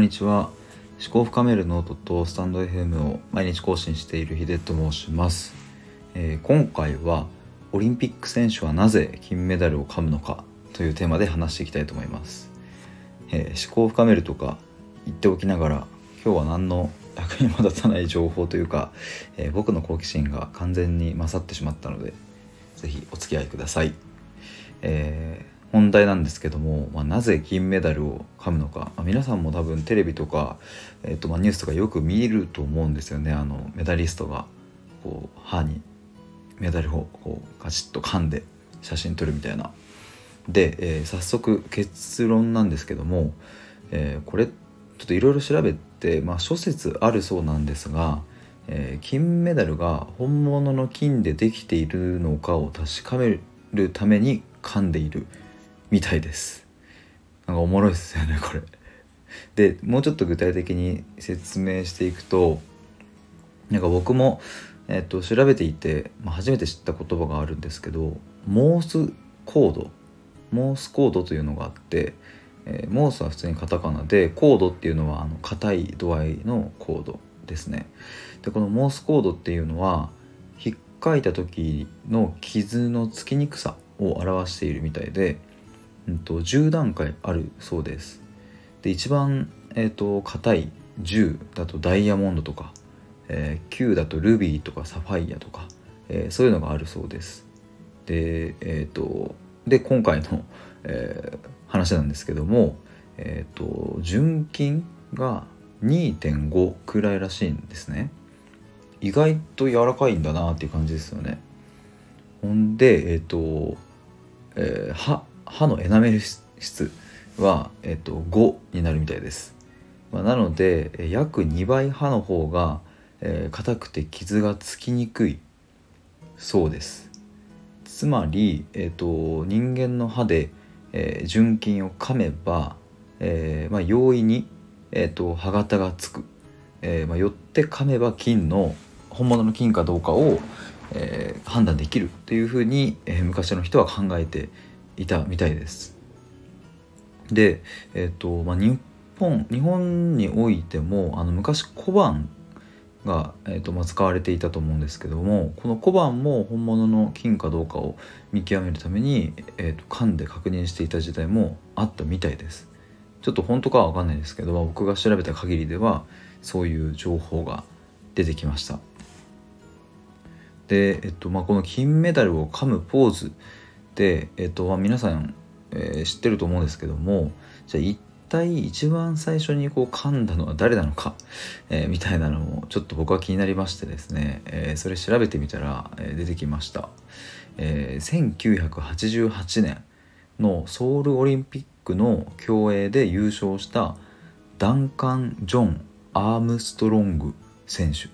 んにちは。思考を深めるノートとスタンド FM を毎日更新しているヒデと申します、えー、今回はオリンピック選手はなぜ金メダルを噛むのかというテーマで話していきたいと思います、えー、思考を深めるとか言っておきながら今日は何の役にも立たない情報というか、えー、僕の好奇心が完全に勝ってしまったので是非お付き合いください、えー本題なんですけども、まあ、なぜ金メダルを噛むのか、まあ、皆さんも多分テレビとか、えーとまあ、ニュースとかよく見ると思うんですよね。あのメダリストがこう歯にメダルをこうガチッと噛んで写真撮るみたいな。で、えー、早速結論なんですけども、えー、これちょっといろいろ調べて、まあ、諸説あるそうなんですが、えー、金メダルが本物の金でできているのかを確かめるために噛んでいる。みたいです。なんかおもろいですよねこれ。でもうちょっと具体的に説明していくとなんか僕も、えっと、調べていて、まあ、初めて知った言葉があるんですけどモースコード。モースコードというのがあって、えー、モースは普通にカタカナでコードっていうのはあの硬い度合いのコードですね。でこのモースコードっていうのは引っかいた時の傷のつきにくさを表しているみたいでうんと、10段階あるそうです。で一番えっ、ー、と硬い10だとダイヤモンドとか、えー、9だとルビーとかサファイアとか、えー、そういうのがあるそうです。でえっ、ー、とで今回の、えー、話なんですけどもえっ、と純金が2.5くらいらしいんですね。意外と柔らかいんだなっていう感じですよね。ほんでえっ、と、えー、歯歯のエナメル質は、えっと、5になるみたいです。まあ、なので約2倍歯の方がえー、硬くて傷がつきにくい。そうです。つまり、えーと、人間の歯で、えー、純金を噛めば、えーまあ、容易に、えーと、歯型がつく、えーまあ、よって噛めば金の本物の金かどうかを、えー、判断できるというふうに、えー、昔の人は考えていいたみたいです。で、えーとまあ、日本日本においてもあの昔小判が、えーとまあ、使われていたと思うんですけどもこの小判も本物の金かどうかを見極めるために、えーと、缶で確認していた時代もあったみたいです。ちょっと本当かは分かんないですけど、ま、僕が調べた限りではそういう情報が出てきました。で、えっとまあ、この金メダルを噛むポーズ、えっと、皆さん、えー、知ってると思うんですけどもじゃあ一体一番最初にこう噛んだのは誰なのか、えー、みたいなのもちょっと僕は気になりましてですね、えー、それ調べてみたら、え出てきました、え1988年のソウルオリンピックの競泳で優勝したダンカン・ジョン・アームストロング選手、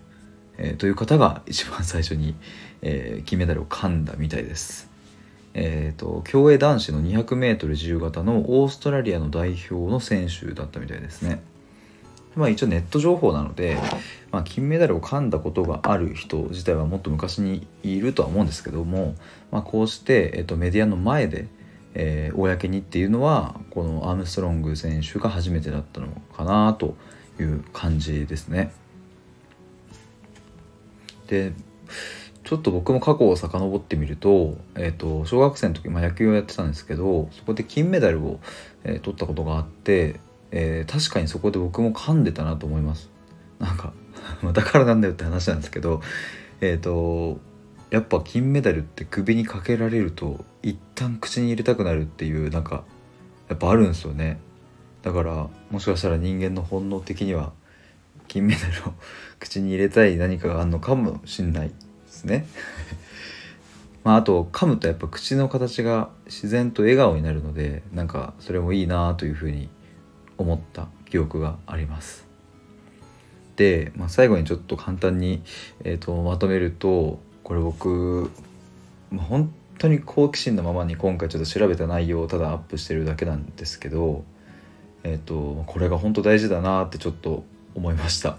えという方が一番最初に、え金メダルを噛んだみたいです。えーと、競泳男子の 200m 自由形のオーストラリアの代表の選手だったみたいですね。まあ、一応ネット情報なので、まあ、金メダルを噛んだことがある人自体はもっと昔にいるとは思うんですけども、まあ、こうして、えーと、メディアの前で、えー、公にっていうのはこのアームストロング選手が初めてだったのかなという感じですね。でちょっと僕も過去を遡ってみると,、えーと、小学生の時、まあ、野球をやってたんですけどそこで金メダルを、えー、取ったことがあって、えー、確かにそこで僕も噛んでたなと思います。なんか だからなんだよって話なんですけどえっ、ー、とやっぱ金メダルって首にかけられると一旦口に入れたくなるっていうなんかやっぱあるんですよね。だからもしかしたら人間の本能的には金メダルを 口に入れたい何かがあるのかもしんない。ね。まああと噛むとやっぱ口の形が自然と笑顔になるのでなんかそれもいいなというふうに思った記憶があります。で、まあ、最後にちょっと簡単に、えーと、まとめるとこれ僕、まあ、本当に好奇心のままに今回ちょっと調べた内容をただアップしてるだけなんですけどえっ、ー、とこれが本当大事だなってちょっと思いました。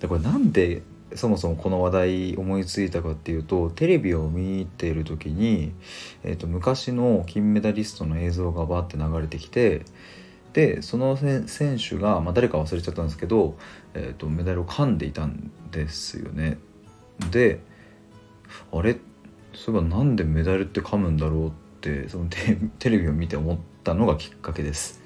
でこれなんでそもそもこの話題思いついたかっていうとテレビを見ている時に、えーと、昔の金メダリストの映像がバーって流れてきてでその選手が、まあ、誰か忘れちゃったんですけど、えーと、メダルを噛んでいたんですよね。であれ？そういえばなんでメダルって噛むんだろうってそのテレビを見て思ったのがきっかけです。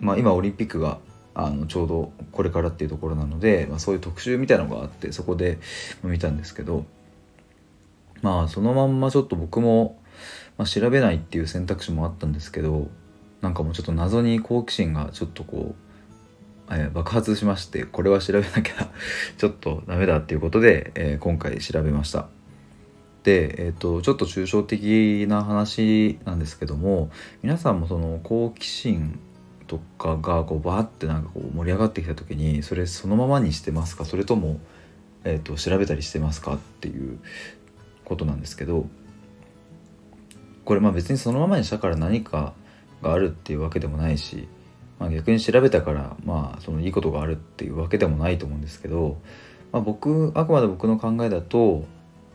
まあ、今オリンピックがあのちょうどこれからっていうところなので、まあ、そういう特集みたいなのがあってそこで見たんですけどまあそのまんまちょっと僕も、まあ、調べないっていう選択肢もあったんですけどなんかもうちょっと謎に好奇心がちょっとこう、えー、爆発しましてこれは調べなきゃ ちょっとダメだっていうことで、えー、今回調べました。で、えーと、ちょっと抽象的な話なんですけども皆さんもその好奇心とかがこうバーってなんかこう盛り上がってきた時にそれそのままにしてますか？それとも、えーと調べたりしてますかっていうことなんですけどこれまあ別にそのままにしたから何かがあるっていうわけでもないし、まあ、逆に調べたからまあそのいいことがあるっていうわけでもないと思うんですけど、まあ、僕あくまで僕の考えだと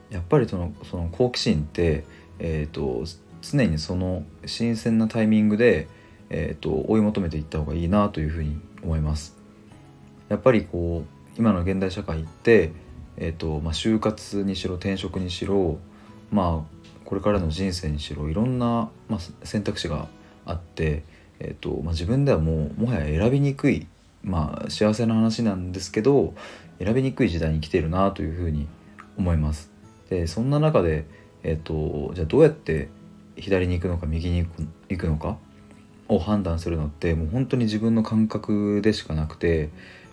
やっぱりそのその好奇心って、えーと、常にその新鮮なタイミングで、えーと、追い求めていった方がいいなというふうに思います。やっぱりこう今の現代社会って、えーとまあ、就活にしろ転職にしろまあこれからの人生にしろいろんな、まあ、選択肢があって、えーとまあ、自分ではもうもはや選びにくい、まあ、幸せな話なんですけど選びにくい時代に来てるなというふうに思います。でそんな中で、えーと、じゃあどうやって左に行くのか右に行くのかを判断するのってもう本当に自分の感覚でしかなくて、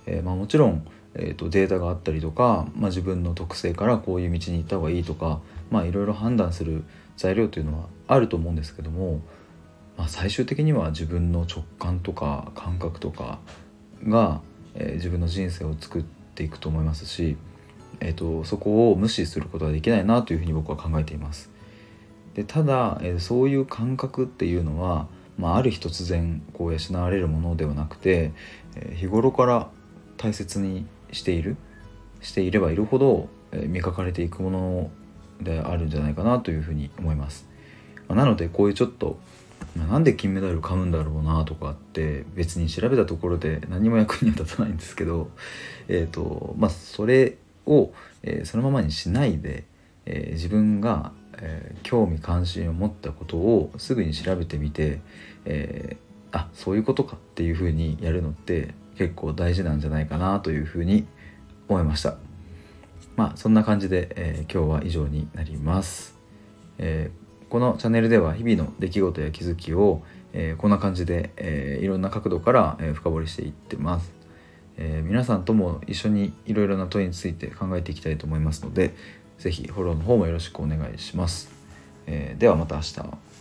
えー、まあ、もちろん、えーと、データがあったりとか、まあ、自分の特性からこういう道に行った方がいいとかまあいろいろ判断する材料というのはあると思うんですけどもまあ、最終的には自分の直感とか感覚とかが、えー、自分の人生を作っていくと思いますし、えーと、そこを無視することはできないなというふうに僕は考えています。でただ、えー、そういう感覚っていうのは、まあ、ある日突然こう養われるものではなくて、えー、日頃から大切にしているしていればいるほど、え、磨かれていくものであるんじゃないかなというふうに思います。まあ、なのでこういうちょっとなんで金メダル買うんだろうなとかって別に調べたところで何も役には立たないんですけど、えーとまあ、それを、えー、そのままにしないで、えー、自分が、えー、興味関心を持ったことをすぐに調べてみて、えー、あそういうことかっていうふうにやるのって結構大事なんじゃないかなというふうに思いました。まあそんな感じで、え今日は以上になります。えーこのチャンネルでは日々の出来事や気づきを、えー、こんな感じで、えー、いろんな角度から、え、深掘りしていってます、え皆さんとも一緒にいろいろな問いについて考えていきたいと思いますので是非フォローの方もよろしくお願いします、えではまた明日。